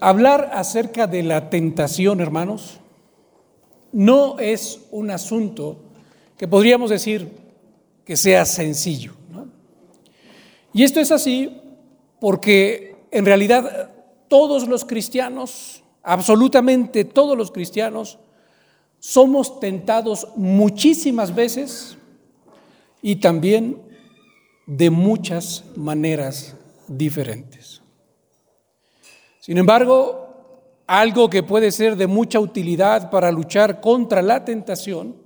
hablar acerca de la tentación, hermanos, no es un asunto que podríamos decir que sea sencillo. Y esto es así porque en realidad todos los cristianos, absolutamente todos los cristianos, somos tentados muchísimas veces y también de muchas maneras diferentes. Sin embargo, algo que puede ser de mucha utilidad para luchar contra la tentación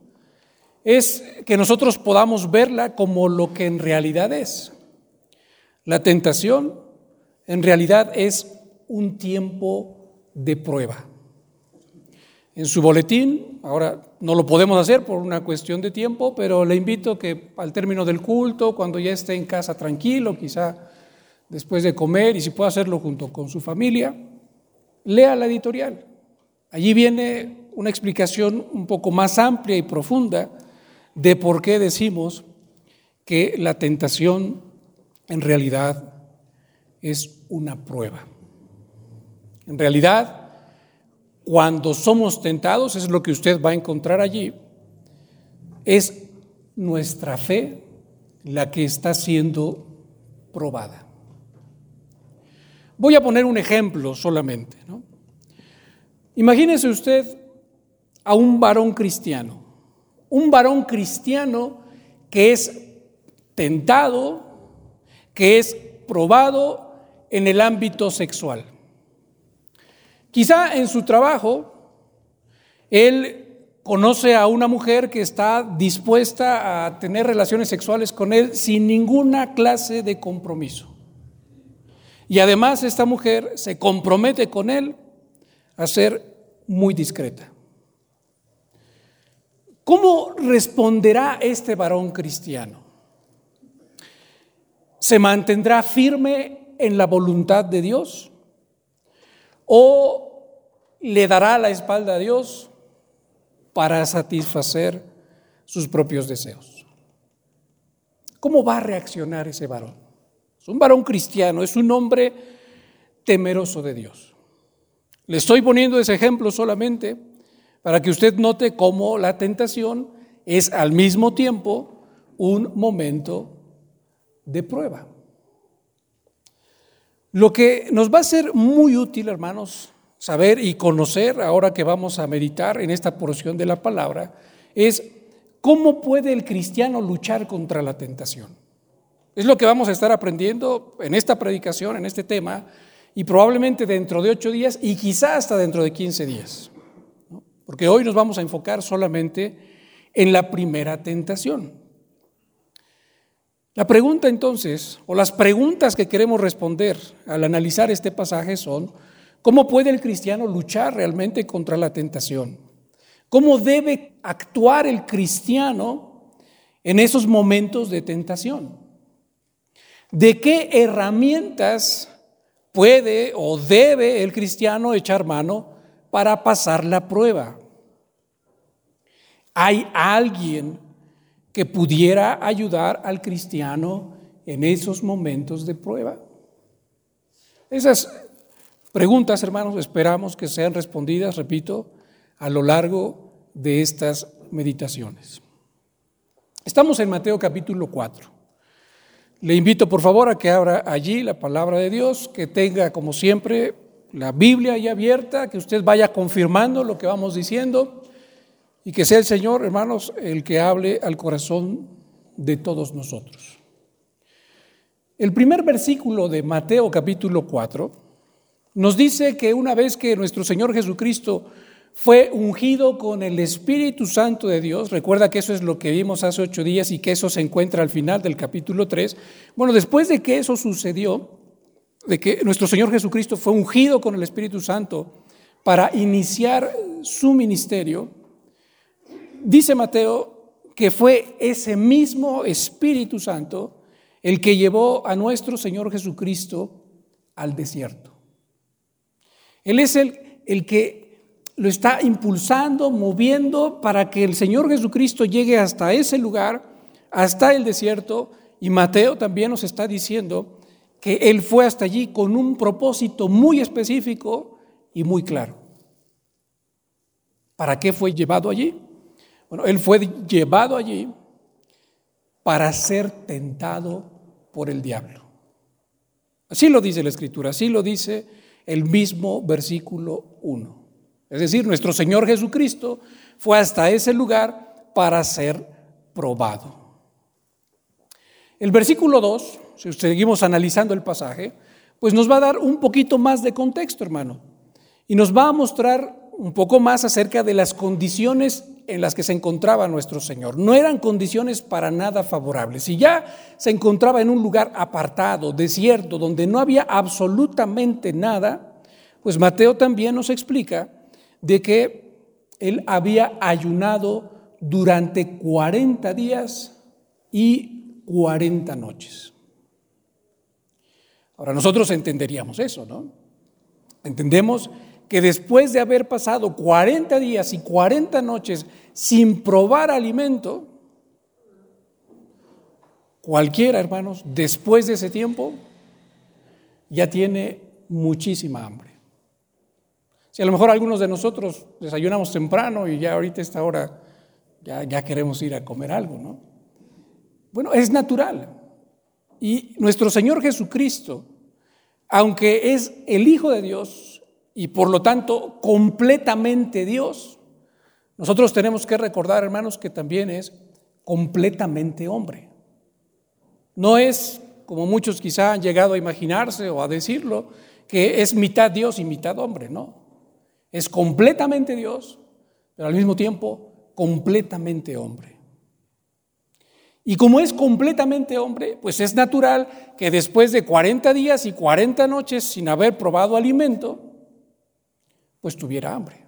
es que nosotros podamos verla como lo que en realidad es. La tentación en realidad es un tiempo de prueba. En su boletín, ahora no lo podemos hacer por una cuestión de tiempo, pero le invito que al término del culto, cuando ya esté en casa tranquilo, quizá después de comer y si puede hacerlo junto con su familia, lea la editorial. Allí viene una explicación un poco más amplia y profunda de por qué decimos que la tentación en realidad es una prueba. En realidad, cuando somos tentados, es lo que usted va a encontrar allí, es nuestra fe la que está siendo probada. Voy a poner un ejemplo solamente. ¿no? Imagínese usted a un varón cristiano, un varón cristiano que es tentado, que es probado en el ámbito sexual. Quizá en su trabajo él conoce a una mujer que está dispuesta a tener relaciones sexuales con él sin ninguna clase de compromiso. Y además esta mujer se compromete con él a ser muy discreta. ¿Cómo responderá este varón cristiano? ¿Se mantendrá firme en la voluntad de Dios? ¿O le dará la espalda a Dios para satisfacer sus propios deseos? ¿Cómo va a reaccionar ese varón? Es un varón cristiano, es un hombre temeroso de Dios. Le estoy poniendo ese ejemplo solamente para que usted note cómo la tentación es al mismo tiempo un momento de prueba. Lo que nos va a ser muy útil, hermanos, saber y conocer ahora que vamos a meditar en esta porción de la palabra, es cómo puede el cristiano luchar contra la tentación. Es lo que vamos a estar aprendiendo en esta predicación, en este tema, y probablemente dentro de ocho días y quizá hasta dentro de quince días. Porque hoy nos vamos a enfocar solamente en la primera tentación. La pregunta entonces, o las preguntas que queremos responder al analizar este pasaje son, ¿cómo puede el cristiano luchar realmente contra la tentación? ¿Cómo debe actuar el cristiano en esos momentos de tentación? ¿De qué herramientas puede o debe el cristiano echar mano para pasar la prueba? ¿Hay alguien que pudiera ayudar al cristiano en esos momentos de prueba? Esas preguntas, hermanos, esperamos que sean respondidas, repito, a lo largo de estas meditaciones. Estamos en Mateo capítulo 4. Le invito por favor a que abra allí la palabra de Dios, que tenga como siempre la Biblia ahí abierta, que usted vaya confirmando lo que vamos diciendo y que sea el Señor, hermanos, el que hable al corazón de todos nosotros. El primer versículo de Mateo capítulo 4 nos dice que una vez que nuestro Señor Jesucristo fue ungido con el Espíritu Santo de Dios. Recuerda que eso es lo que vimos hace ocho días y que eso se encuentra al final del capítulo 3. Bueno, después de que eso sucedió, de que nuestro Señor Jesucristo fue ungido con el Espíritu Santo para iniciar su ministerio, dice Mateo que fue ese mismo Espíritu Santo el que llevó a nuestro Señor Jesucristo al desierto. Él es el, el que lo está impulsando, moviendo para que el Señor Jesucristo llegue hasta ese lugar, hasta el desierto. Y Mateo también nos está diciendo que Él fue hasta allí con un propósito muy específico y muy claro. ¿Para qué fue llevado allí? Bueno, él fue llevado allí para ser tentado por el diablo. Así lo dice la Escritura, así lo dice el mismo versículo 1. Es decir, nuestro Señor Jesucristo fue hasta ese lugar para ser probado. El versículo 2, si seguimos analizando el pasaje, pues nos va a dar un poquito más de contexto, hermano, y nos va a mostrar un poco más acerca de las condiciones en las que se encontraba nuestro Señor. No eran condiciones para nada favorables. Si ya se encontraba en un lugar apartado, desierto, donde no había absolutamente nada, pues Mateo también nos explica de que él había ayunado durante 40 días y 40 noches. Ahora nosotros entenderíamos eso, ¿no? Entendemos que después de haber pasado 40 días y 40 noches sin probar alimento, cualquiera, hermanos, después de ese tiempo, ya tiene muchísima hambre. Si a lo mejor algunos de nosotros desayunamos temprano y ya ahorita esta hora ya, ya queremos ir a comer algo, ¿no? Bueno, es natural. Y nuestro Señor Jesucristo, aunque es el Hijo de Dios, y por lo tanto completamente Dios, nosotros tenemos que recordar, hermanos, que también es completamente hombre. No es, como muchos quizá han llegado a imaginarse o a decirlo, que es mitad Dios y mitad hombre, no. Es completamente Dios, pero al mismo tiempo completamente hombre. Y como es completamente hombre, pues es natural que después de 40 días y 40 noches sin haber probado alimento, pues tuviera hambre.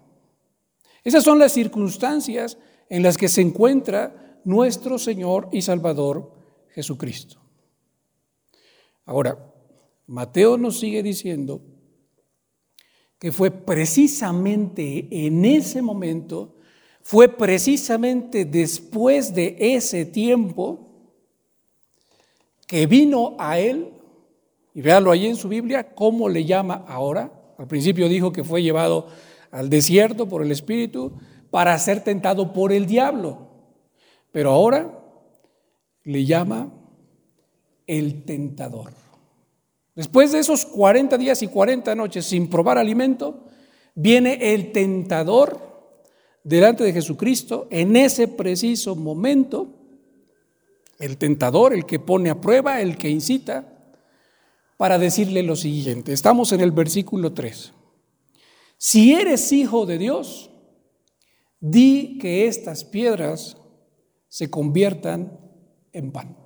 Esas son las circunstancias en las que se encuentra nuestro Señor y Salvador Jesucristo. Ahora, Mateo nos sigue diciendo que fue precisamente en ese momento, fue precisamente después de ese tiempo que vino a él, y véalo ahí en su Biblia, ¿cómo le llama ahora? Al principio dijo que fue llevado al desierto por el Espíritu para ser tentado por el diablo. Pero ahora le llama el tentador. Después de esos 40 días y 40 noches sin probar alimento, viene el tentador delante de Jesucristo en ese preciso momento. El tentador, el que pone a prueba, el que incita, para decirle lo siguiente. Estamos en el versículo 3. Si eres hijo de Dios, di que estas piedras se conviertan en pan.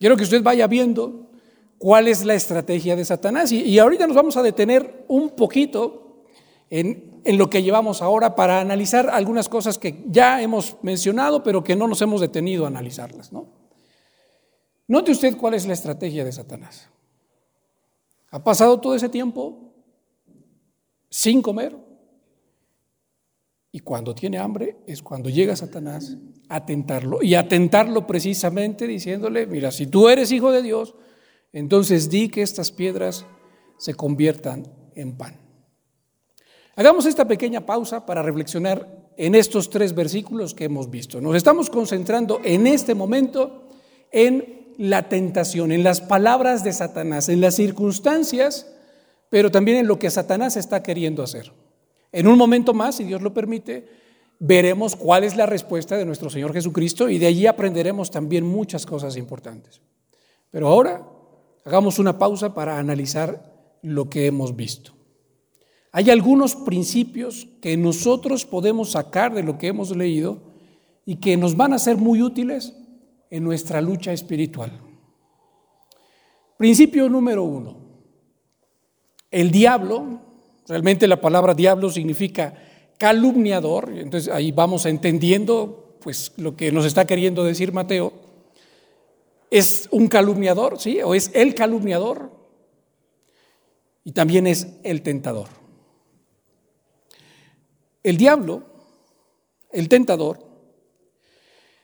Quiero que usted vaya viendo cuál es la estrategia de Satanás. Y, ahorita nos vamos a detener un poquito en, en, lo que llevamos ahora para analizar algunas cosas que ya hemos mencionado, pero que no nos hemos detenido a analizarlas. ¿no? Note usted cuál es la estrategia de Satanás. Ha pasado todo ese tiempo sin comer y cuando tiene hambre es cuando llega Satanás a tentarlo y a tentarlo precisamente diciéndole, mira, si tú eres hijo de Dios, entonces di que estas piedras se conviertan en pan. Hagamos esta pequeña pausa para reflexionar en estos tres versículos que hemos visto. Nos estamos concentrando en este momento en la tentación, en las palabras de Satanás, en las circunstancias, pero también en lo que Satanás está queriendo hacer. En un momento más, si Dios lo permite, veremos cuál es la respuesta de nuestro Señor Jesucristo y de allí aprenderemos también muchas cosas importantes. Pero ahora hagamos una pausa para analizar lo que hemos visto. Hay algunos principios que nosotros podemos sacar de lo que hemos leído y que nos van a ser muy útiles en nuestra lucha espiritual. Principio número uno. El diablo, realmente la palabra diablo significa calumniador, entonces ahí vamos entendiendo pues lo que nos está queriendo decir Mateo. Es un calumniador, ¿sí? O es el calumniador y también es el tentador. El diablo, el tentador,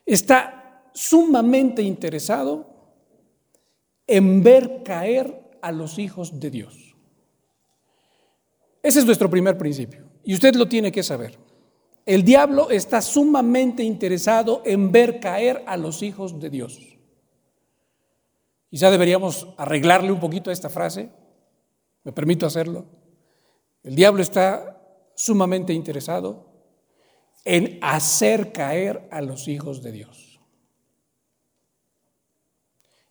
está sumamente interesado en ver caer a los hijos de Dios. Ese es nuestro primer principio y usted lo tiene que saber. El diablo está sumamente interesado en ver caer a los hijos de Dios. Quizá deberíamos arreglarle un poquito a esta frase. ¿Me permito hacerlo? El diablo está sumamente interesado en hacer caer a los hijos de Dios.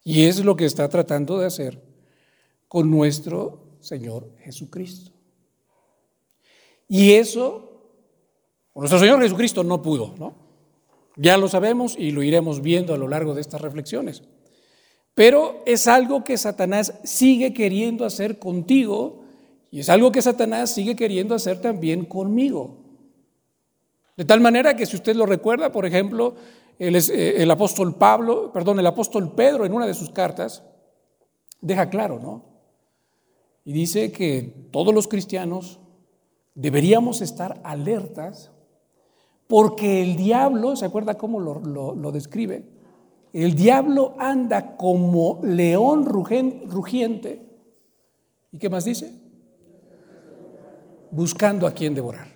Y es lo que está tratando de hacer con nuestro Señor Jesucristo. Y eso nuestro Señor Jesucristo no pudo, ¿no? Ya lo sabemos y lo iremos viendo a lo largo de estas reflexiones. Pero es algo que Satanás sigue queriendo hacer contigo y es algo que Satanás sigue queriendo hacer también conmigo. De tal manera que si usted lo recuerda, por ejemplo, el, eh, apóstol Pablo, perdón, el apóstol Pedro en una de sus cartas deja claro, ¿no? Y dice que todos los cristianos deberíamos estar alertas porque el diablo, ¿se acuerda cómo lo, describe? El diablo anda como león rugiente. ¿Y qué más dice? Buscando a quien devorar.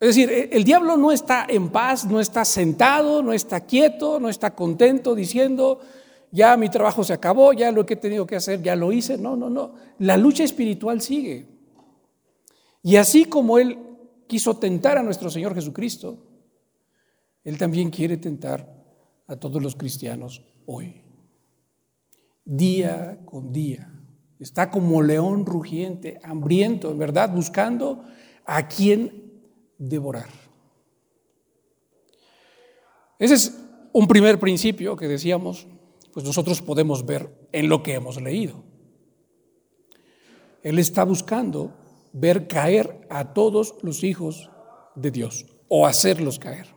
Es decir, e, el diablo no está en paz, no está sentado, no está quieto, no está contento diciendo, ya mi trabajo se acabó, ya lo que he tenido que hacer, ya lo hice. No, no, no. La lucha espiritual sigue. Y así como él quiso tentar a nuestro Señor Jesucristo, Él también quiere tentar a todos los cristianos hoy. Día con día. Está como león rugiente, hambriento, en verdad, buscando a quien devorar. Ese es un primer principio que decíamos, pues nosotros podemos ver en lo que hemos leído. Él está buscando ver caer a todos los hijos de Dios o hacerlos caer.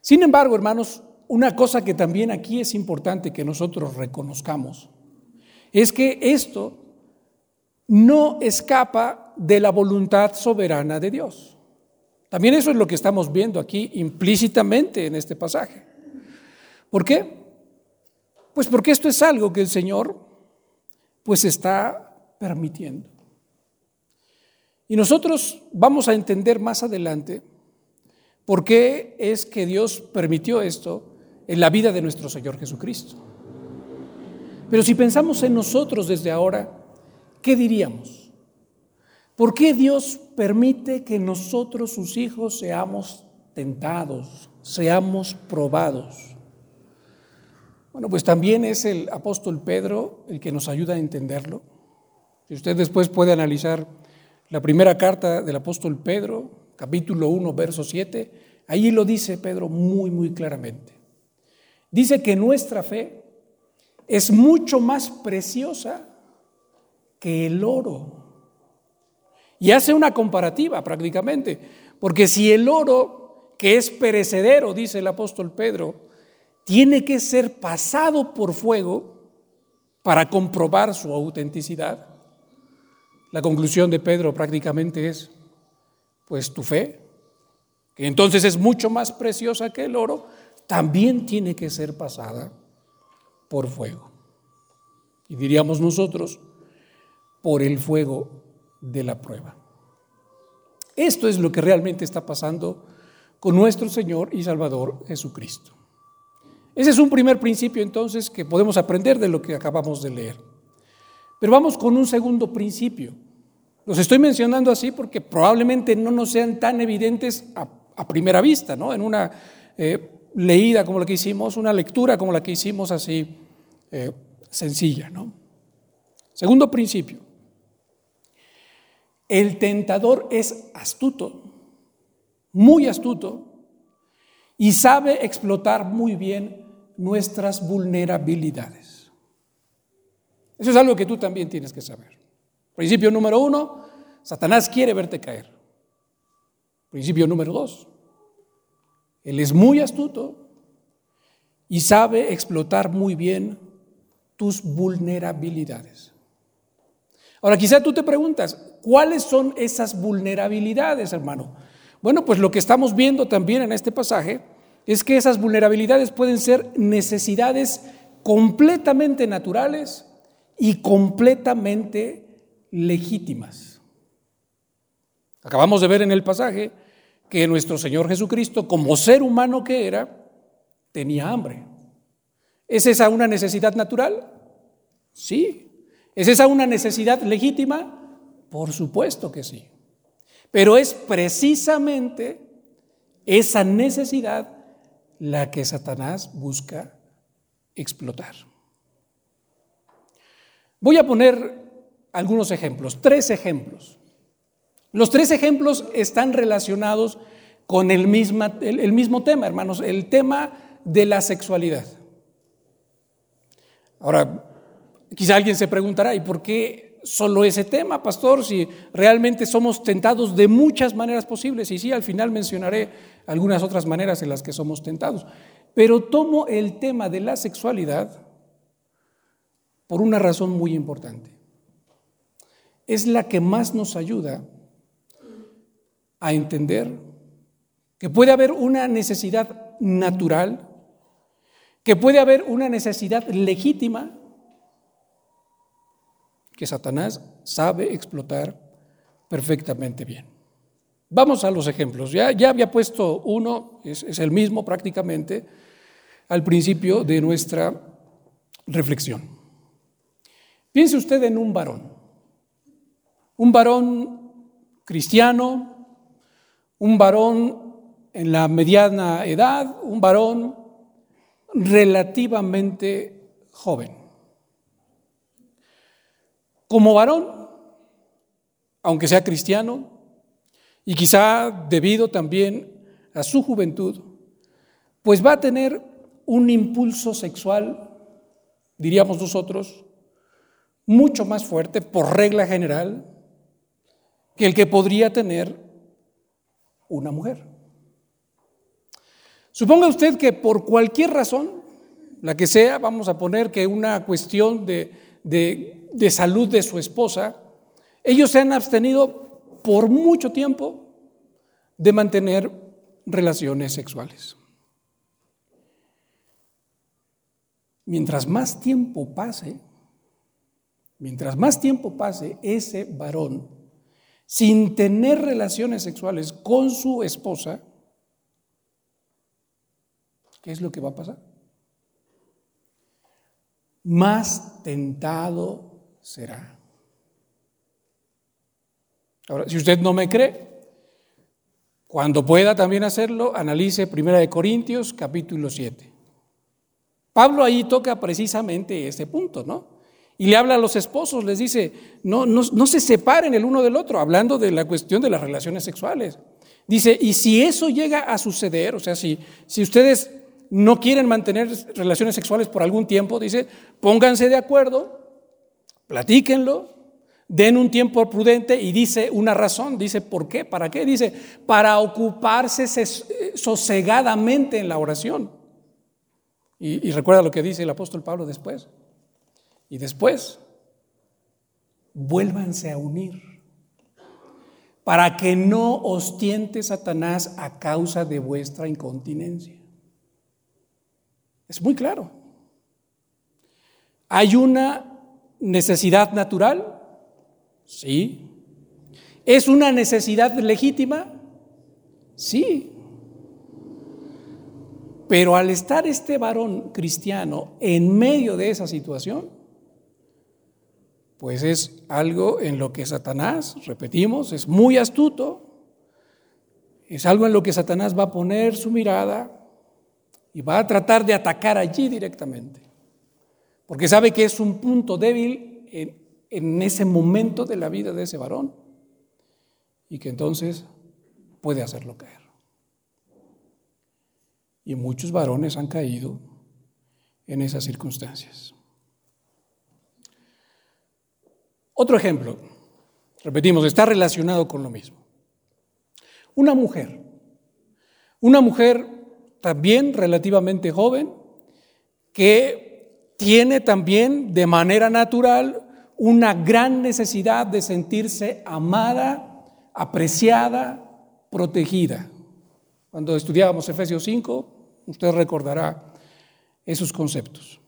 Sin embargo, hermanos, una cosa que también aquí es importante que nosotros reconozcamos es que esto no escapa de la voluntad soberana de Dios. También eso es lo que estamos viendo aquí implícitamente en este pasaje. ¿Por qué? Pues porque esto es algo que el Señor pues está permitiendo. Y nosotros vamos a entender más adelante por qué es que Dios permitió esto en la vida de nuestro Señor Jesucristo. Pero si pensamos en nosotros desde ahora, ¿qué diríamos? ¿Por qué Dios permite que nosotros, sus hijos, seamos tentados, seamos probados? Bueno, pues también es el apóstol Pedro el que nos ayuda a entenderlo. Si usted después puede analizar la primera carta del apóstol Pedro, capítulo 1, verso 7, ahí lo dice Pedro muy, muy claramente. Dice que nuestra fe es mucho más preciosa que el oro. Y hace una comparativa prácticamente, porque si el oro, que es perecedero, dice el apóstol Pedro, tiene que ser pasado por fuego para comprobar su autenticidad, la conclusión de Pedro prácticamente es, pues tu fe, que entonces es mucho más preciosa que el oro, también tiene que ser pasada por fuego. Y diríamos nosotros, por el fuego de la prueba. Esto es lo que realmente está pasando con nuestro Señor y Salvador Jesucristo. Ese es un primer principio entonces que podemos aprender de lo que acabamos de leer. Pero vamos con un segundo principio. Los estoy mencionando así porque probablemente no nos sean tan evidentes a, primera vista, ¿no? En una eh, leída como la que hicimos, una lectura como la que hicimos así eh, sencilla, ¿no? Segundo principio. El tentador es astuto, muy astuto, y sabe explotar muy bien nuestras vulnerabilidades. Eso es algo que tú también tienes que saber. Principio número uno, Satanás quiere verte caer. Principio número dos, él es muy astuto y sabe explotar muy bien tus vulnerabilidades. Ahora, quizá tú te preguntas, ¿cuáles son esas vulnerabilidades, hermano? Bueno, pues lo que estamos viendo también en este pasaje es que esas vulnerabilidades pueden ser necesidades completamente naturales y completamente legítimas. Acabamos de ver en el pasaje que nuestro Señor Jesucristo, como ser humano que era, tenía hambre. ¿Es esa una necesidad natural? Sí. ¿Es esa una necesidad legítima? Por supuesto que sí. Pero es precisamente esa necesidad la que Satanás busca explotar. Voy a poner algunos ejemplos, tres ejemplos. Los tres ejemplos están relacionados con el, el, mismo tema, hermanos, el tema de la sexualidad. Ahora, quizá alguien se preguntará, ¿y por qué solo ese tema, pastor? Si realmente somos tentados de muchas maneras posibles. Y sí, al final mencionaré algunas otras maneras en las que somos tentados. Pero tomo el tema de la sexualidad por una razón muy importante. Es la que más nos ayuda a entender que puede haber una necesidad natural, que puede haber una necesidad legítima que Satanás sabe explotar perfectamente bien. Vamos a los ejemplos. Ya, ya había puesto uno, es, es el mismo prácticamente, al principio de nuestra reflexión. Piense usted en un varón, un varón cristiano, un varón en la mediana edad, un varón relativamente joven. Como varón, aunque sea cristiano, y quizá debido también a su juventud, pues va a tener un impulso sexual, diríamos nosotros, mucho más fuerte por regla general que el que podría tener una mujer. Suponga usted que por cualquier razón, la que sea, vamos a poner que una cuestión de, de salud de su esposa, ellos se han abstenido por mucho tiempo de mantener relaciones sexuales. Mientras más tiempo pase, mientras más tiempo pase ese varón sin tener relaciones sexuales con su esposa, ¿qué es lo que va a pasar? Más tentado será. Ahora, si usted no me cree, cuando pueda también hacerlo, analice 1 Corintios capítulo 7. Pablo ahí toca precisamente este punto, ¿no? Y le habla a los esposos, les dice, no, no, no, se separen el uno del otro, hablando de la cuestión de las relaciones sexuales. Dice, y si eso llega a suceder, o sea, si, si ustedes no quieren mantener relaciones sexuales por algún tiempo, dice, pónganse de acuerdo, platíquenlo, den un tiempo prudente y dice una razón, dice, ¿por qué? ¿Para qué? Dice, para ocuparse sosegadamente en la oración. Y, y recuerda lo que dice el apóstol Pablo después. Y después, vuélvanse a unir para que no os tiente Satanás a causa de vuestra incontinencia. Es muy claro. ¿Hay una necesidad natural? Sí. ¿Es una necesidad legítima? Sí. Pero al estar este varón cristiano en medio de esa situación, pues es algo en lo que Satanás, repetimos, es muy astuto, es algo en lo que Satanás va a poner su mirada y va a tratar de atacar allí directamente, porque sabe que es un punto débil en, ese momento de la vida de ese varón y que entonces puede hacerlo caer. Y muchos varones han caído en esas circunstancias. Otro ejemplo, repetimos, está relacionado con lo mismo. Una mujer, una mujer también relativamente joven, que tiene también de manera natural una gran necesidad de sentirse amada, apreciada, protegida. Cuando estudiábamos Efesios 5, usted recordará esos conceptos.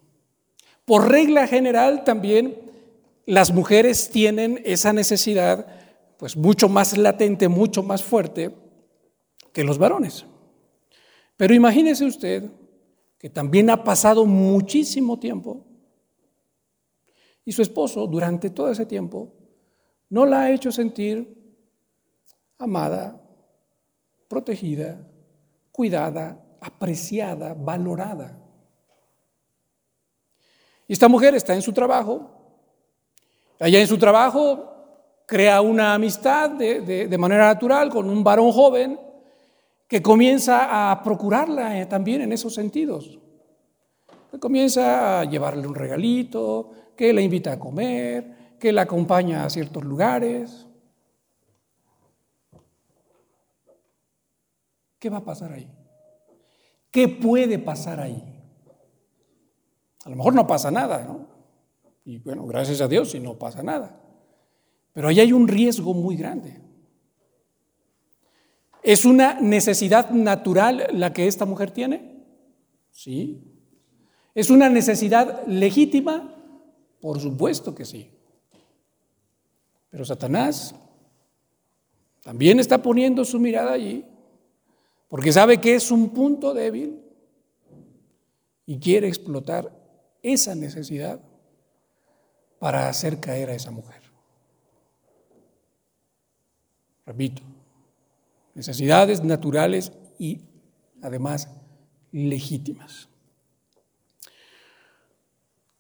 Por regla general también las mujeres tienen esa necesidad pues mucho más latente, mucho más fuerte que los varones. Pero imagínese usted que también ha pasado muchísimo tiempo y su esposo durante todo ese tiempo no la ha hecho sentir amada, protegida, cuidada, apreciada, valorada. Y esta mujer está en su trabajo, allá en su trabajo crea una amistad de, manera natural con un varón joven que comienza a procurarla eh, también en esos sentidos. Que comienza a llevarle un regalito, que la invita a comer, que la acompaña a ciertos lugares. ¿Qué va a pasar ahí? ¿Qué puede pasar ahí? A lo mejor no pasa nada, ¿no? Y bueno, gracias a Dios si no pasa nada. Pero ahí hay un riesgo muy grande. ¿Es una necesidad natural la que esta mujer tiene? Sí. ¿Es una necesidad legítima? Por supuesto que sí. Pero Satanás también está poniendo su mirada allí, porque sabe que es un punto débil y quiere explotar esa necesidad para hacer caer a esa mujer. Repito, necesidades naturales y además legítimas.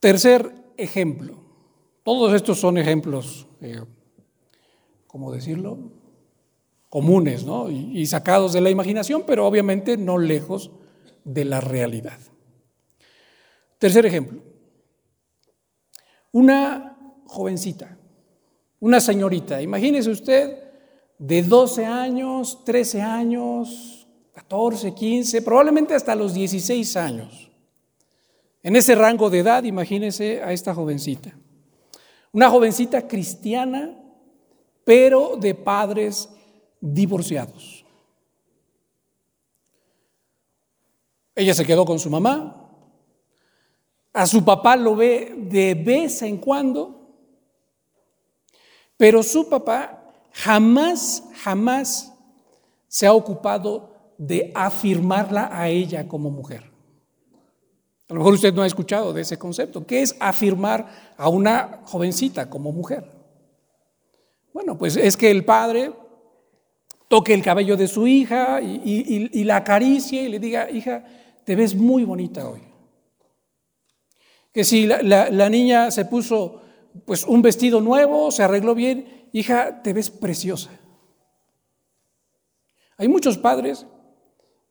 Tercer ejemplo. Todos estos son ejemplos, eh, ¿cómo decirlo? Comunes, ¿no? y sacados de la imaginación, pero obviamente no lejos de la realidad. Tercer ejemplo. Una jovencita, una señorita, imagínese usted de 12 años, 13 años, 14, 15, probablemente hasta los 16 años. En ese rango de edad, imagínese a esta jovencita. Una jovencita cristiana, pero de padres divorciados. Ella se quedó con su mamá, a su papá lo ve de vez en cuando, pero su papá jamás, jamás se ha ocupado de afirmarla a ella como mujer. A lo mejor usted no ha escuchado de ese concepto. ¿Qué es afirmar a una jovencita como mujer? Bueno, pues es que el padre toque el cabello de su hija y, la acaricie y le diga, hija, te ves muy bonita hoy que si la, niña se puso pues un vestido nuevo, se arregló bien, hija, te ves preciosa. Hay muchos padres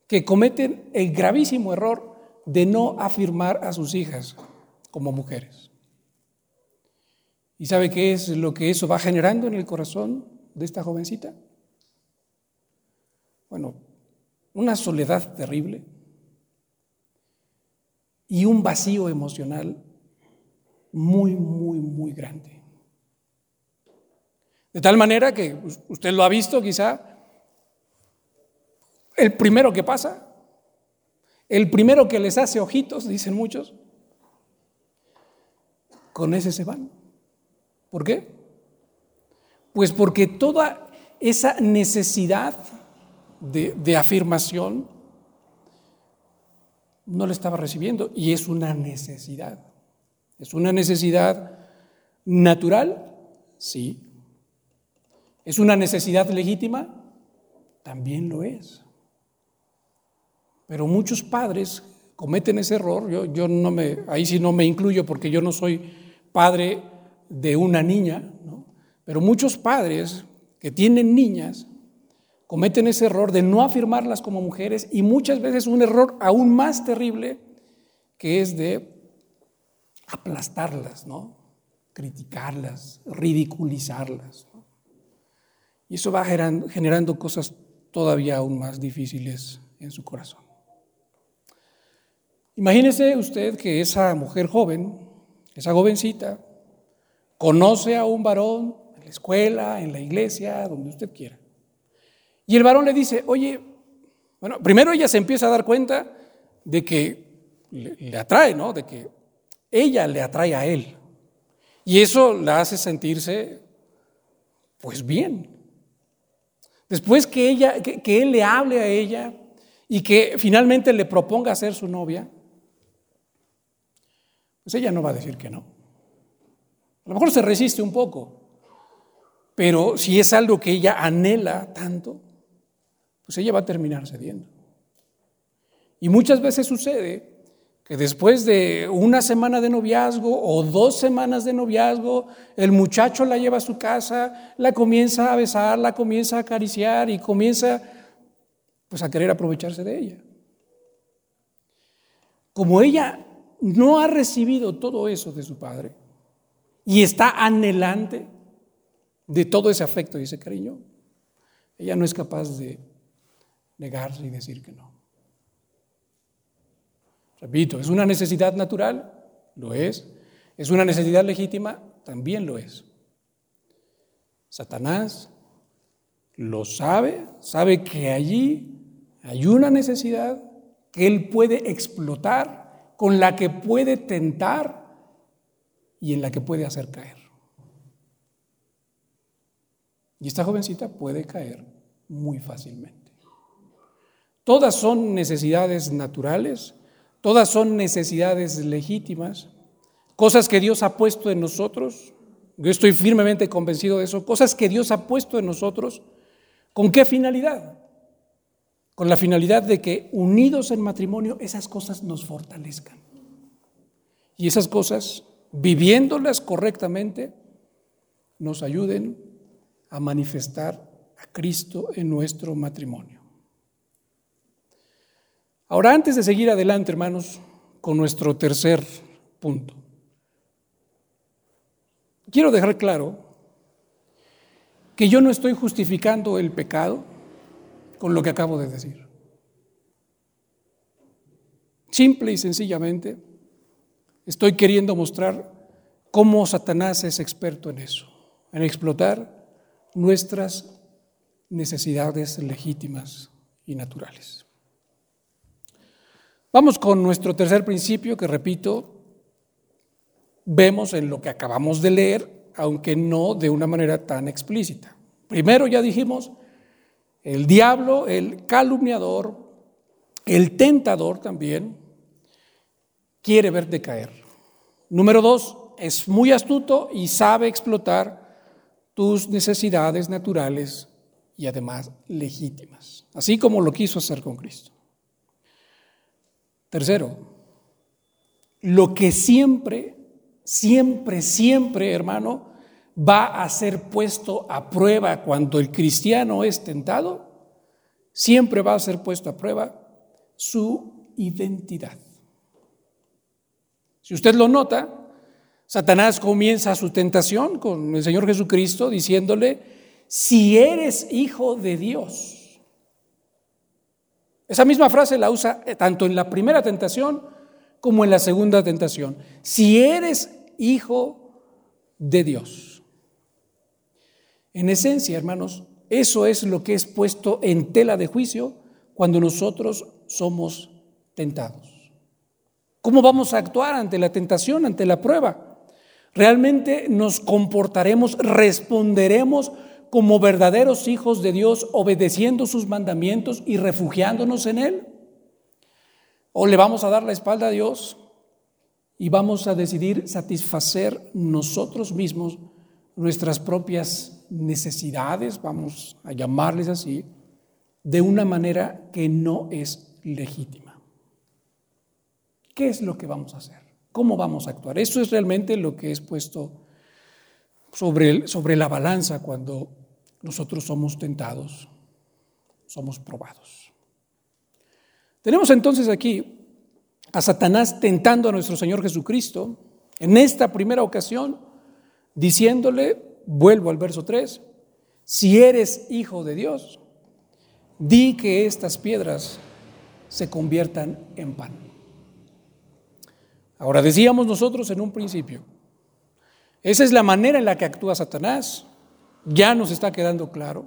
que cometen el gravísimo error de no afirmar a sus hijas como mujeres. ¿Y sabe qué es lo que eso va generando en el corazón de esta jovencita? Bueno, una soledad terrible y un vacío emocional muy, muy, muy grande. De tal manera que usted lo ha visto quizá, el primero que pasa, el primero que les hace ojitos, dicen muchos, con ese se van. ¿Por qué? Pues porque toda esa necesidad de, de afirmación no le estaba recibiendo y es una necesidad. ¿Es una necesidad natural? Sí. ¿Es una necesidad legítima? También lo es. Pero muchos padres cometen ese error. Yo, yo no me, ahí sí no me incluyo porque yo no soy padre de una niña, pero muchos padres que tienen niñas cometen ese error de no afirmarlas como mujeres y muchas veces un error aún más terrible que es de aplastarlas, ¿no? criticarlas, ridiculizarlas. Y eso va generando cosas todavía aún más difíciles en su corazón. Imagínese usted que esa mujer joven, esa jovencita, conoce a un varón en la escuela, en la iglesia, donde usted quiera. Y el varón le dice, oye, bueno, primero ella se empieza a dar cuenta de que le, atrae, ¿no? De que ella le atrae a él. Y eso la hace sentirse, pues bien. después que, ella, que, él le hable a ella y que finalmente le proponga ser su novia, pues ella no va a decir que no. A lo mejor se resiste un poco, pero si es algo que ella anhela tanto, pues ella va a terminar cediendo. Y muchas veces sucede que después de una semana de noviazgo o dos semanas de noviazgo, el muchacho la lleva a su casa, la comienza a besar, la comienza a acariciar y comienza pues a querer aprovecharse de ella. Como ella no ha recibido todo eso de su padre y está anhelante de todo ese afecto y ese cariño, ella no es capaz de negarse y decir que no. Repito, ¿es una necesidad natural? Lo es. ¿Es una necesidad legítima? También lo es. Satanás lo sabe, sabe que allí hay una necesidad que él puede explotar, con la que puede tentar y en la que puede hacer caer. Y esta jovencita puede caer muy fácilmente. Todas son necesidades naturales Todas son necesidades legítimas, cosas que Dios ha puesto en nosotros. Yo estoy firmemente convencido de eso, cosas que Dios ha puesto en nosotros. ¿Con qué finalidad? Con la finalidad de que unidos en matrimonio esas cosas nos fortalezcan. Y esas cosas, viviéndolas correctamente, nos ayuden a manifestar a Cristo en nuestro matrimonio. Ahora, antes de seguir adelante, hermanos, con nuestro tercer punto, quiero dejar claro que yo no estoy justificando el pecado con lo que acabo de decir. Simple y sencillamente estoy queriendo mostrar cómo Satanás es experto en eso, en explotar nuestras necesidades legítimas y naturales. Vamos con nuestro tercer principio que, repito, vemos en lo que acabamos de leer, aunque no de una manera tan explícita. Primero ya dijimos, el diablo, el calumniador, el tentador también, quiere verte caer. Número dos, es muy astuto y sabe explotar tus necesidades naturales y además legítimas, así como lo quiso hacer con Cristo. Tercero, lo que siempre, siempre, siempre, hermano, va a ser puesto a prueba cuando el cristiano es tentado, siempre va a ser puesto a prueba su identidad. Si usted lo nota, Satanás comienza su tentación con el Señor Jesucristo diciéndole, si eres hijo de Dios, esa misma frase la usa eh, tanto en la primera tentación como en la segunda tentación. Si eres hijo de Dios. En esencia, hermanos, eso es lo que es puesto en tela de juicio cuando nosotros somos tentados. ¿Cómo vamos a actuar ante la tentación, ante la prueba? ¿Realmente nos comportaremos, responderemos como verdaderos hijos de Dios, obedeciendo sus mandamientos y refugiándonos en Él? ¿O le vamos a dar la espalda a Dios y vamos a decidir satisfacer nosotros mismos nuestras propias necesidades, vamos a llamarles así, de una manera que no es legítima? ¿Qué es lo que vamos a hacer? ¿Cómo vamos a actuar? Eso es realmente lo que es puesto sobre, sobre la balanza cuando nosotros somos tentados, somos probados. Tenemos entonces aquí a Satanás tentando a nuestro Señor Jesucristo en esta primera ocasión, diciéndole, vuelvo al verso 3, si eres hijo de Dios, di que estas piedras se conviertan en pan. Ahora decíamos nosotros en un principio, esa es la manera en la que actúa Satanás ya nos está quedando claro.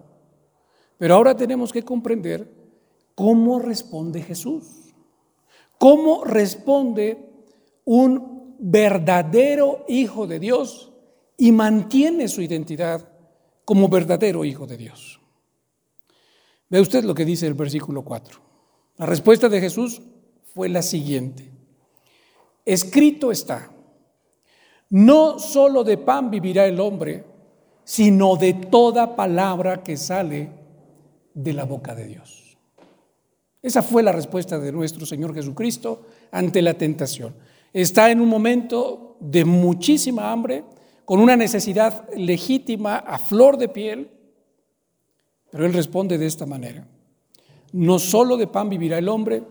Pero ahora tenemos que comprender cómo responde Jesús. ¿Cómo responde un verdadero hijo de Dios y mantiene su identidad como verdadero hijo de Dios? Ve usted lo que dice el versículo 4. La respuesta de Jesús fue la siguiente. Escrito está, no solo de pan vivirá el hombre, sino de toda palabra que sale de la boca de Dios. Esa fue la respuesta de nuestro Señor Jesucristo ante la tentación. Está en un momento de muchísima hambre, con una necesidad legítima a flor de piel, pero Él responde de esta manera. No solo de pan vivirá el hombre,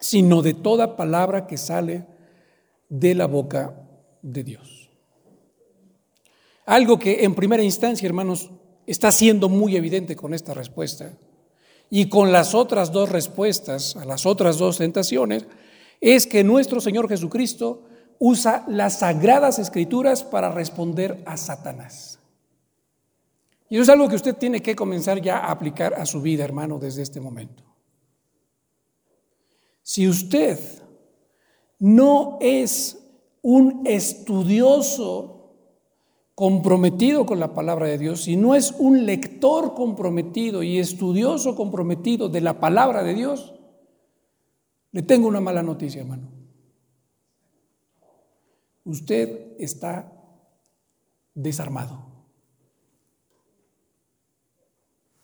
sino de toda palabra que sale de la boca de Dios. Algo que en primera instancia, hermanos, está siendo muy evidente con esta respuesta y con las otras dos respuestas a las otras dos tentaciones, es que nuestro Señor Jesucristo usa las sagradas escrituras para responder a Satanás. Y eso es algo que usted tiene que comenzar ya a aplicar a su vida, hermano, desde este momento. Si usted no es un estudioso comprometido con la palabra de Dios, si no es un lector comprometido y estudioso comprometido de la palabra de Dios, le tengo una mala noticia, hermano. Usted está desarmado.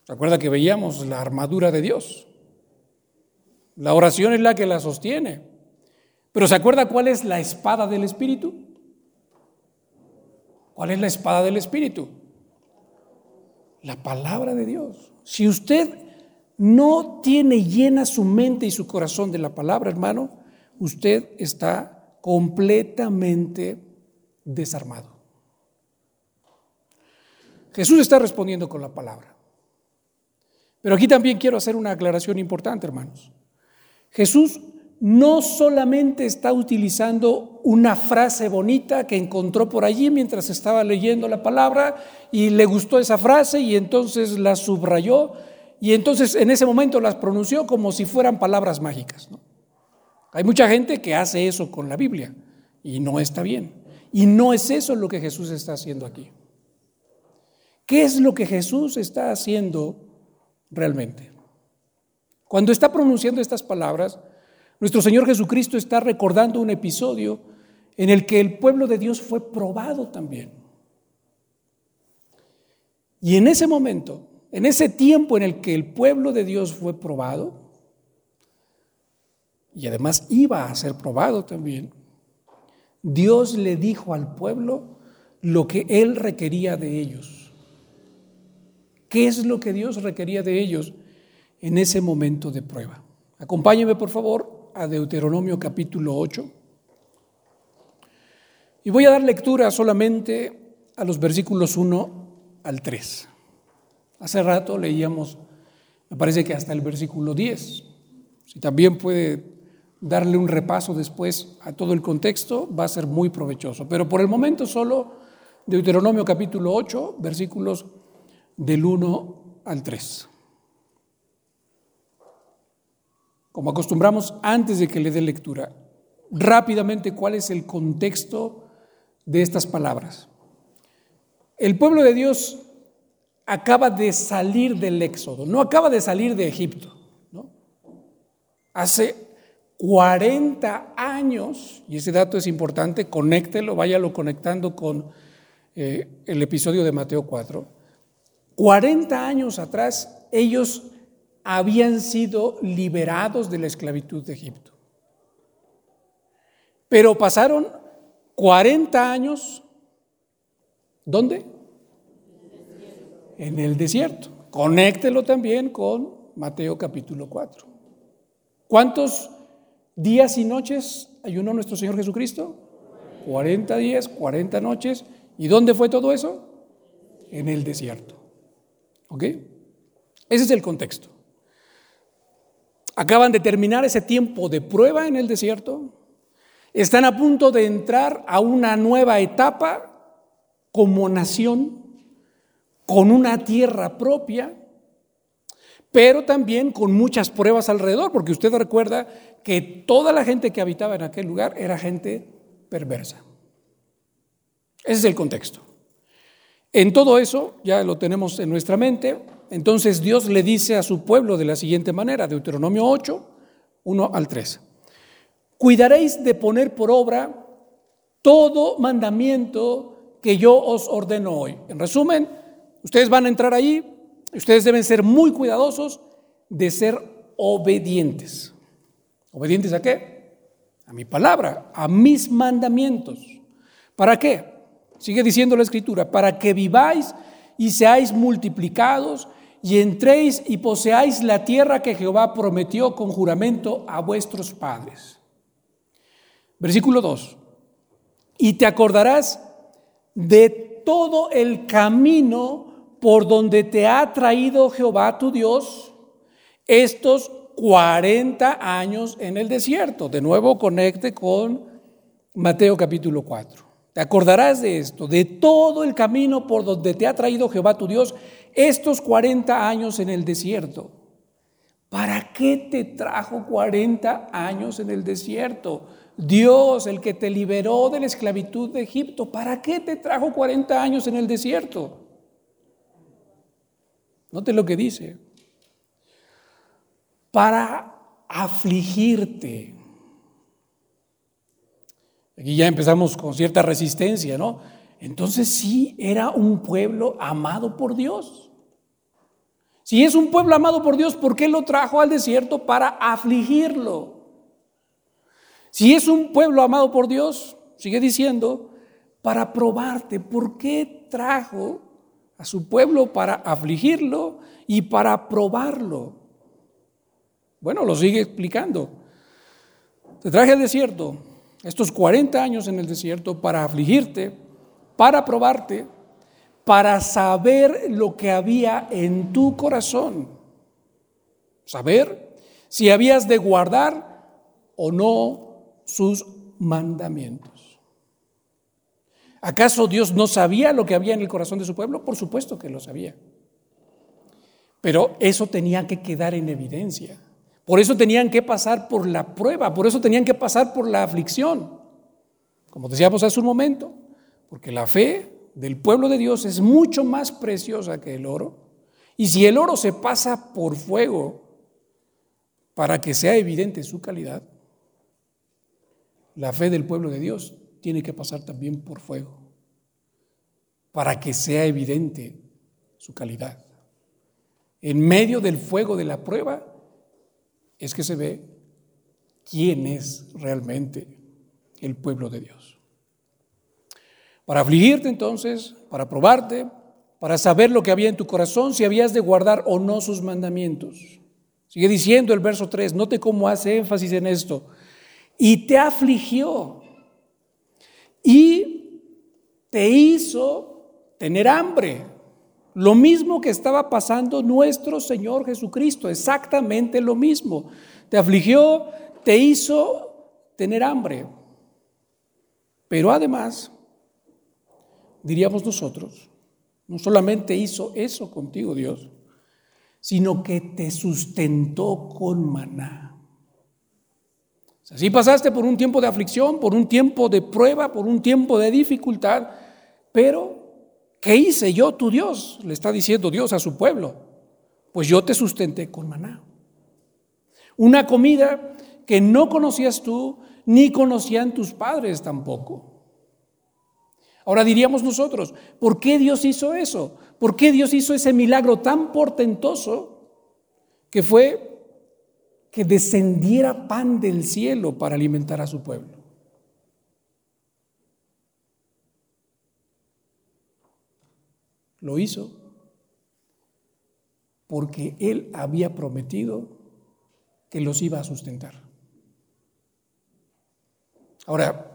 ¿Se acuerda que veíamos la armadura de Dios? La oración es la que la sostiene. Pero ¿se acuerda cuál es la espada del Espíritu? ¿Cuál es la espada del Espíritu? La palabra de Dios. Si usted no tiene llena su mente y su corazón de la palabra, hermano, usted está completamente desarmado. Jesús está respondiendo con la palabra. Pero aquí también quiero hacer una aclaración importante, hermanos. Jesús no solamente está utilizando una frase bonita que encontró por allí mientras estaba leyendo la palabra y le gustó esa frase y entonces la subrayó y entonces en ese momento las pronunció como si fueran palabras mágicas. Hay mucha gente que hace eso con la Biblia y no está bien. Y no es eso lo que Jesús está haciendo aquí. ¿Qué es lo que Jesús está haciendo realmente? Cuando está pronunciando estas palabras, nuestro Señor Jesucristo está recordando un episodio en el que el pueblo de Dios fue probado también. Y en ese momento, en ese tiempo en el que el pueblo de Dios fue probado, y además iba a ser probado también, Dios le dijo al pueblo lo que él requería de ellos. ¿Qué es lo que Dios requería de ellos en ese momento de prueba? Acompáñeme, por favor, a Deuteronomio capítulo 8. Y voy a dar lectura solamente a los versículos 1 al 3. Hace rato leíamos, me parece que hasta el versículo 10. Si también puede darle un repaso después a todo el contexto, va a ser muy provechoso. Pero por el momento solo Deuteronomio capítulo 8, versículos del 1 al 3. Como acostumbramos antes de que le dé lectura, rápidamente cuál es el contexto de estas palabras. El pueblo de Dios acaba de salir del éxodo, no acaba de salir de Egipto. ¿no? Hace 40 años, y ese dato es importante, conéctelo, váyalo conectando con eh, el episodio de Mateo 4. 40 años atrás ellos habían sido liberados de la esclavitud de Egipto. Pero pasaron 40 años, ¿dónde? En el desierto. Conéctelo también con Mateo capítulo 4. ¿Cuántos días y noches ayunó nuestro Señor Jesucristo? 40 días, 40 noches. ¿Y dónde fue todo eso? En el desierto. ¿Ok? Ese es el contexto. Acaban de terminar ese tiempo de prueba en el desierto. Están a punto de entrar a una nueva etapa como nación, con una tierra propia, pero también con muchas pruebas alrededor, porque usted recuerda que toda la gente que habitaba en aquel lugar era gente perversa. Ese es el contexto. En todo eso, ya lo tenemos en nuestra mente, entonces Dios le dice a su pueblo de la siguiente manera, Deuteronomio 8, 1 al 3. Cuidaréis de poner por obra todo mandamiento que yo os ordeno hoy. En resumen, ustedes van a entrar ahí, ustedes deben ser muy cuidadosos de ser obedientes. ¿Obedientes a qué? A mi palabra, a mis mandamientos. ¿Para qué? Sigue diciendo la escritura, para que viváis y seáis multiplicados y entréis y poseáis la tierra que Jehová prometió con juramento a vuestros padres. Versículo 2. Y te acordarás de todo el camino por donde te ha traído Jehová tu Dios estos 40 años en el desierto. De nuevo conecte con Mateo capítulo 4. Te acordarás de esto, de todo el camino por donde te ha traído Jehová tu Dios estos 40 años en el desierto. ¿Para qué te trajo 40 años en el desierto? Dios, el que te liberó de la esclavitud de Egipto, ¿para qué te trajo 40 años en el desierto? Note lo que dice. Para afligirte Aquí ya empezamos con cierta resistencia, ¿no? Entonces sí era un pueblo amado por Dios. Si es un pueblo amado por Dios, ¿por qué lo trajo al desierto para afligirlo? Si es un pueblo amado por Dios, sigue diciendo, para probarte, ¿por qué trajo a su pueblo para afligirlo y para probarlo? Bueno, lo sigue explicando. Te traje al desierto estos 40 años en el desierto para afligirte, para probarte, para saber lo que había en tu corazón. Saber si habías de guardar o no sus mandamientos. ¿Acaso Dios no sabía lo que había en el corazón de su pueblo? Por supuesto que lo sabía. Pero eso tenía que quedar en evidencia. Por eso tenían que pasar por la prueba, por eso tenían que pasar por la aflicción. Como decíamos hace un momento, porque la fe del pueblo de Dios es mucho más preciosa que el oro. Y si el oro se pasa por fuego para que sea evidente su calidad, la fe del pueblo de Dios tiene que pasar también por fuego para que sea evidente su calidad. En medio del fuego de la prueba, es que se ve quién es realmente el pueblo de Dios. Para afligirte entonces, para probarte, para saber lo que había en tu corazón, si habías de guardar o no sus mandamientos. Sigue diciendo el verso 3, note cómo hace énfasis en esto. Y te afligió y te hizo tener hambre. Lo mismo que estaba pasando nuestro Señor Jesucristo, exactamente lo mismo. Te afligió, te hizo tener hambre. Pero además, diríamos nosotros, no solamente hizo eso contigo Dios, sino que te sustentó con maná. Así pasaste por un tiempo de aflicción, por un tiempo de prueba, por un tiempo de dificultad, pero ¿Qué hice yo, tu Dios? Le está diciendo Dios a su pueblo. Pues yo te sustenté con maná. Una comida que no conocías tú, ni conocían tus padres tampoco. Ahora diríamos nosotros, ¿por qué Dios hizo eso? ¿Por qué Dios hizo ese milagro tan portentoso que fue que descendiera pan del cielo para alimentar a su pueblo? Lo hizo porque Él había prometido que los iba a sustentar. Ahora,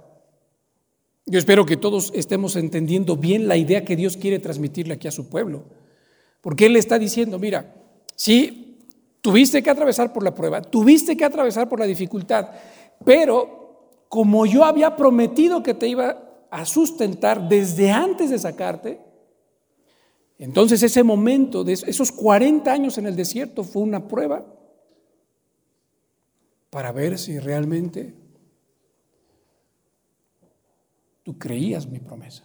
yo espero que todos estemos entendiendo bien la idea que Dios quiere transmitirle aquí a su pueblo. Porque Él le está diciendo, mira, sí, tuviste que atravesar por la prueba, tuviste que atravesar por la dificultad, pero como yo había prometido que te iba a sustentar desde antes de sacarte, entonces ese momento, de esos 40 años en el desierto, fue una prueba para ver si realmente tú creías mi promesa.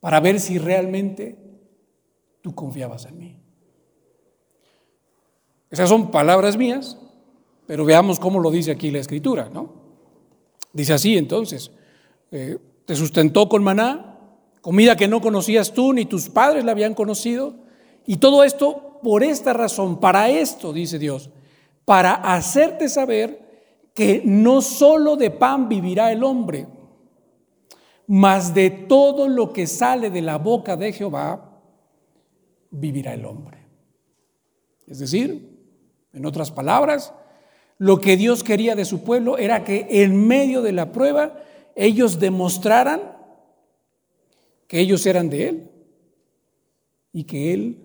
Para ver si realmente tú confiabas en mí. Esas son palabras mías, pero veamos cómo lo dice aquí la escritura, ¿no? Dice así entonces, eh, te sustentó con maná, comida que no conocías tú ni tus padres la habían conocido, y todo esto por esta razón, para esto, dice Dios, para hacerte saber que no solo de pan vivirá el hombre, mas de todo lo que sale de la boca de Jehová vivirá el hombre. Es decir, en otras palabras, lo que Dios quería de su pueblo era que en medio de la prueba ellos demostraran que ellos eran de Él y que Él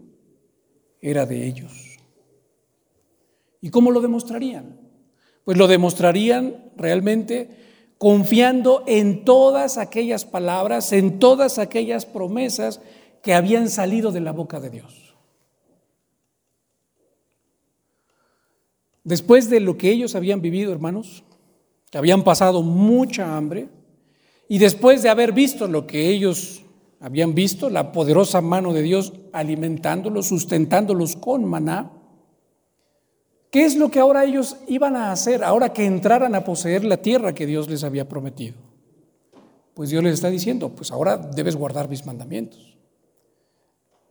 era de ellos. ¿Y cómo lo demostrarían? Pues lo demostrarían realmente confiando en todas aquellas palabras, en todas aquellas promesas que habían salido de la boca de Dios. Después de lo que ellos habían vivido, hermanos, que habían pasado mucha hambre, y después de haber visto lo que ellos habían visto, la poderosa mano de Dios alimentándolos, sustentándolos con maná, ¿qué es lo que ahora ellos iban a hacer ahora que entraran a poseer la tierra que Dios les había prometido? Pues Dios les está diciendo, pues ahora debes guardar mis mandamientos.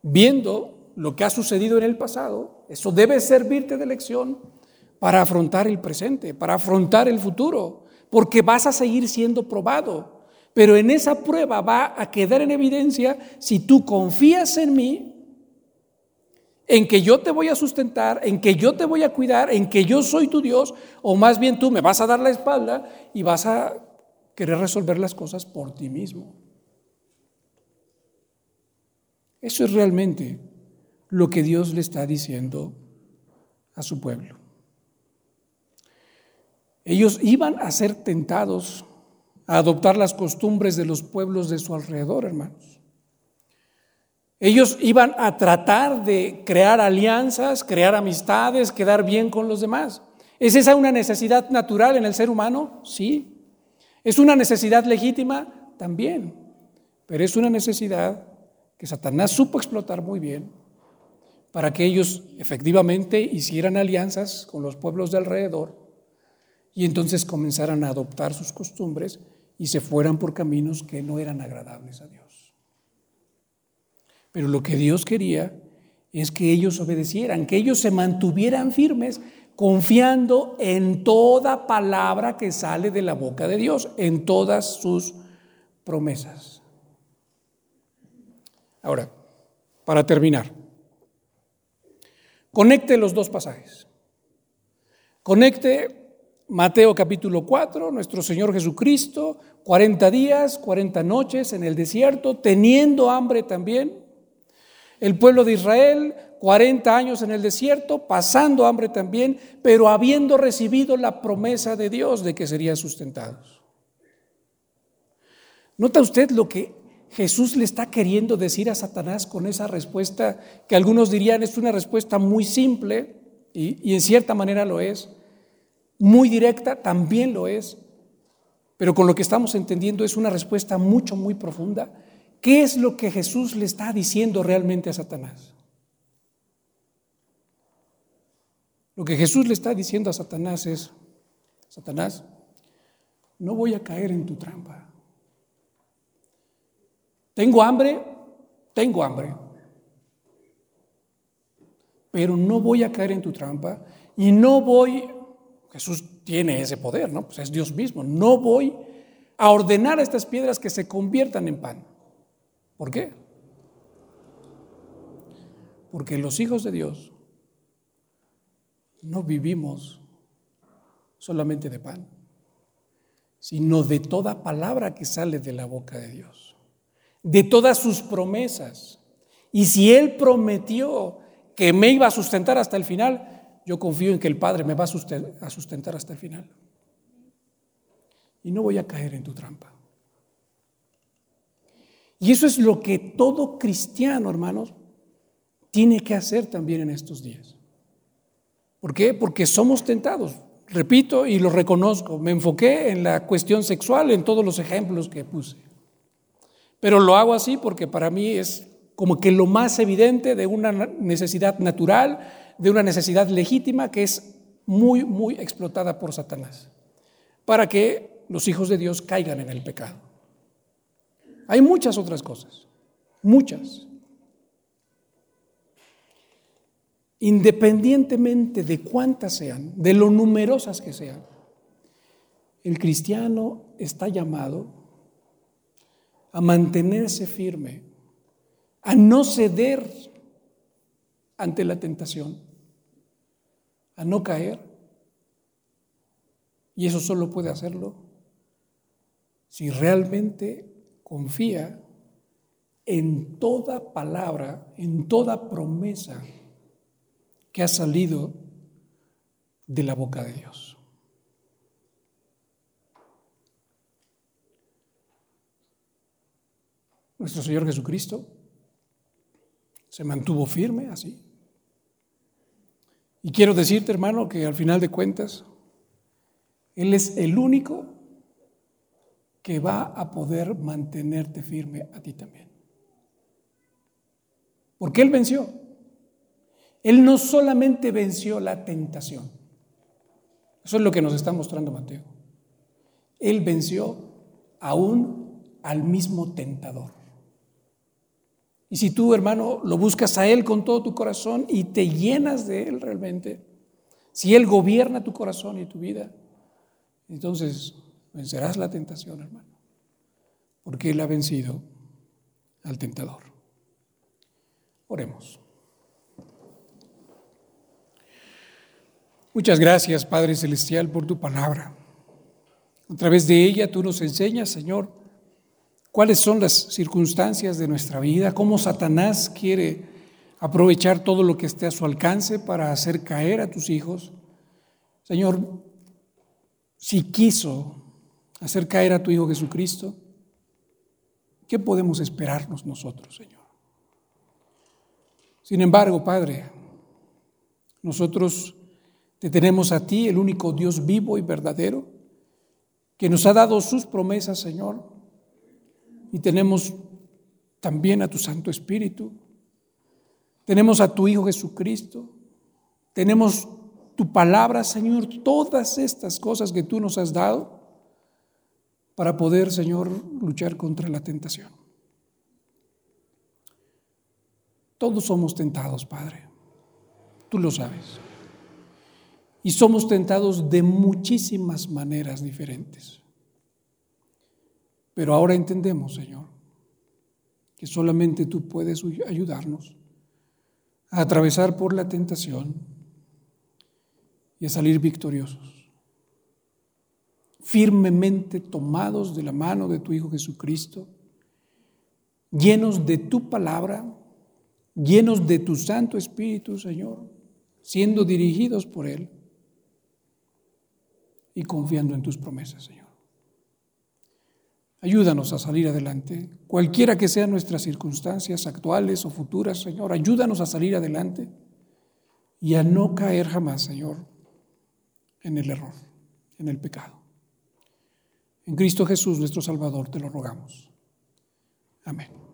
Viendo lo que ha sucedido en el pasado, eso debe servirte de lección para afrontar el presente, para afrontar el futuro, porque vas a seguir siendo probado. Pero en esa prueba va a quedar en evidencia si tú confías en mí, en que yo te voy a sustentar, en que yo te voy a cuidar, en que yo soy tu Dios, o más bien tú me vas a dar la espalda y vas a querer resolver las cosas por ti mismo. Eso es realmente lo que Dios le está diciendo a su pueblo. Ellos iban a ser tentados a adoptar las costumbres de los pueblos de su alrededor, hermanos. Ellos iban a tratar de crear alianzas, crear amistades, quedar bien con los demás. ¿Es esa una necesidad natural en el ser humano? Sí. ¿Es una necesidad legítima? También. Pero es una necesidad que Satanás supo explotar muy bien para que ellos efectivamente hicieran alianzas con los pueblos de alrededor y entonces comenzaran a adoptar sus costumbres y se fueran por caminos que no eran agradables a Dios. Pero lo que Dios quería es que ellos obedecieran, que ellos se mantuvieran firmes confiando en toda palabra que sale de la boca de Dios, en todas sus promesas. Ahora, para terminar, conecte los dos pasajes. Conecte Mateo capítulo 4, nuestro Señor Jesucristo, 40 días, 40 noches en el desierto, teniendo hambre también. El pueblo de Israel, 40 años en el desierto, pasando hambre también, pero habiendo recibido la promesa de Dios de que serían sustentados. ¿Nota usted lo que Jesús le está queriendo decir a Satanás con esa respuesta que algunos dirían es una respuesta muy simple y, y en cierta manera lo es? Muy directa, también lo es, pero con lo que estamos entendiendo es una respuesta mucho, muy profunda. ¿Qué es lo que Jesús le está diciendo realmente a Satanás? Lo que Jesús le está diciendo a Satanás es, Satanás, no voy a caer en tu trampa. Tengo hambre, tengo hambre, pero no voy a caer en tu trampa y no voy Jesús tiene ese poder, ¿no? Pues es Dios mismo. No voy a ordenar a estas piedras que se conviertan en pan. ¿Por qué? Porque los hijos de Dios no vivimos solamente de pan, sino de toda palabra que sale de la boca de Dios, de todas sus promesas. Y si Él prometió que me iba a sustentar hasta el final, yo confío en que el Padre me va a sustentar hasta el final. Y no voy a caer en tu trampa. Y eso es lo que todo cristiano, hermanos, tiene que hacer también en estos días. ¿Por qué? Porque somos tentados. Repito y lo reconozco, me enfoqué en la cuestión sexual en todos los ejemplos que puse. Pero lo hago así porque para mí es como que lo más evidente de una necesidad natural, de una necesidad legítima que es muy, muy explotada por Satanás, para que los hijos de Dios caigan en el pecado. Hay muchas otras cosas, muchas. Independientemente de cuántas sean, de lo numerosas que sean, el cristiano está llamado a mantenerse firme, a no ceder ante la tentación, a no caer. Y eso solo puede hacerlo si realmente confía en toda palabra, en toda promesa que ha salido de la boca de Dios. Nuestro Señor Jesucristo se mantuvo firme así. Y quiero decirte, hermano, que al final de cuentas, Él es el único que va a poder mantenerte firme a ti también. Porque Él venció. Él no solamente venció la tentación. Eso es lo que nos está mostrando Mateo. Él venció aún al mismo tentador. Y si tú, hermano, lo buscas a Él con todo tu corazón y te llenas de Él realmente, si Él gobierna tu corazón y tu vida, entonces vencerás la tentación, hermano, porque Él ha vencido al tentador. Oremos. Muchas gracias, Padre Celestial, por tu palabra. A través de ella tú nos enseñas, Señor, cuáles son las circunstancias de nuestra vida, cómo Satanás quiere aprovechar todo lo que esté a su alcance para hacer caer a tus hijos. Señor, si quiso hacer caer a tu Hijo Jesucristo, ¿qué podemos esperarnos nosotros, Señor? Sin embargo, Padre, nosotros te tenemos a ti, el único Dios vivo y verdadero, que nos ha dado sus promesas, Señor, y tenemos también a tu Santo Espíritu. Tenemos a tu Hijo Jesucristo. Tenemos tu palabra, Señor, todas estas cosas que tú nos has dado para poder, Señor, luchar contra la tentación. Todos somos tentados, Padre. Tú lo sabes. Y somos tentados de muchísimas maneras diferentes. Pero ahora entendemos, Señor, que solamente tú puedes ayudarnos a atravesar por la tentación y a salir victoriosos, firmemente tomados de la mano de tu Hijo Jesucristo, llenos de tu palabra, llenos de tu Santo Espíritu, Señor, siendo dirigidos por Él y confiando en tus promesas, Señor. Ayúdanos a salir adelante, cualquiera que sean nuestras circunstancias actuales o futuras, Señor, ayúdanos a salir adelante y a no caer jamás, Señor, en el error, en el pecado. En Cristo Jesús, nuestro Salvador, te lo rogamos. Amén.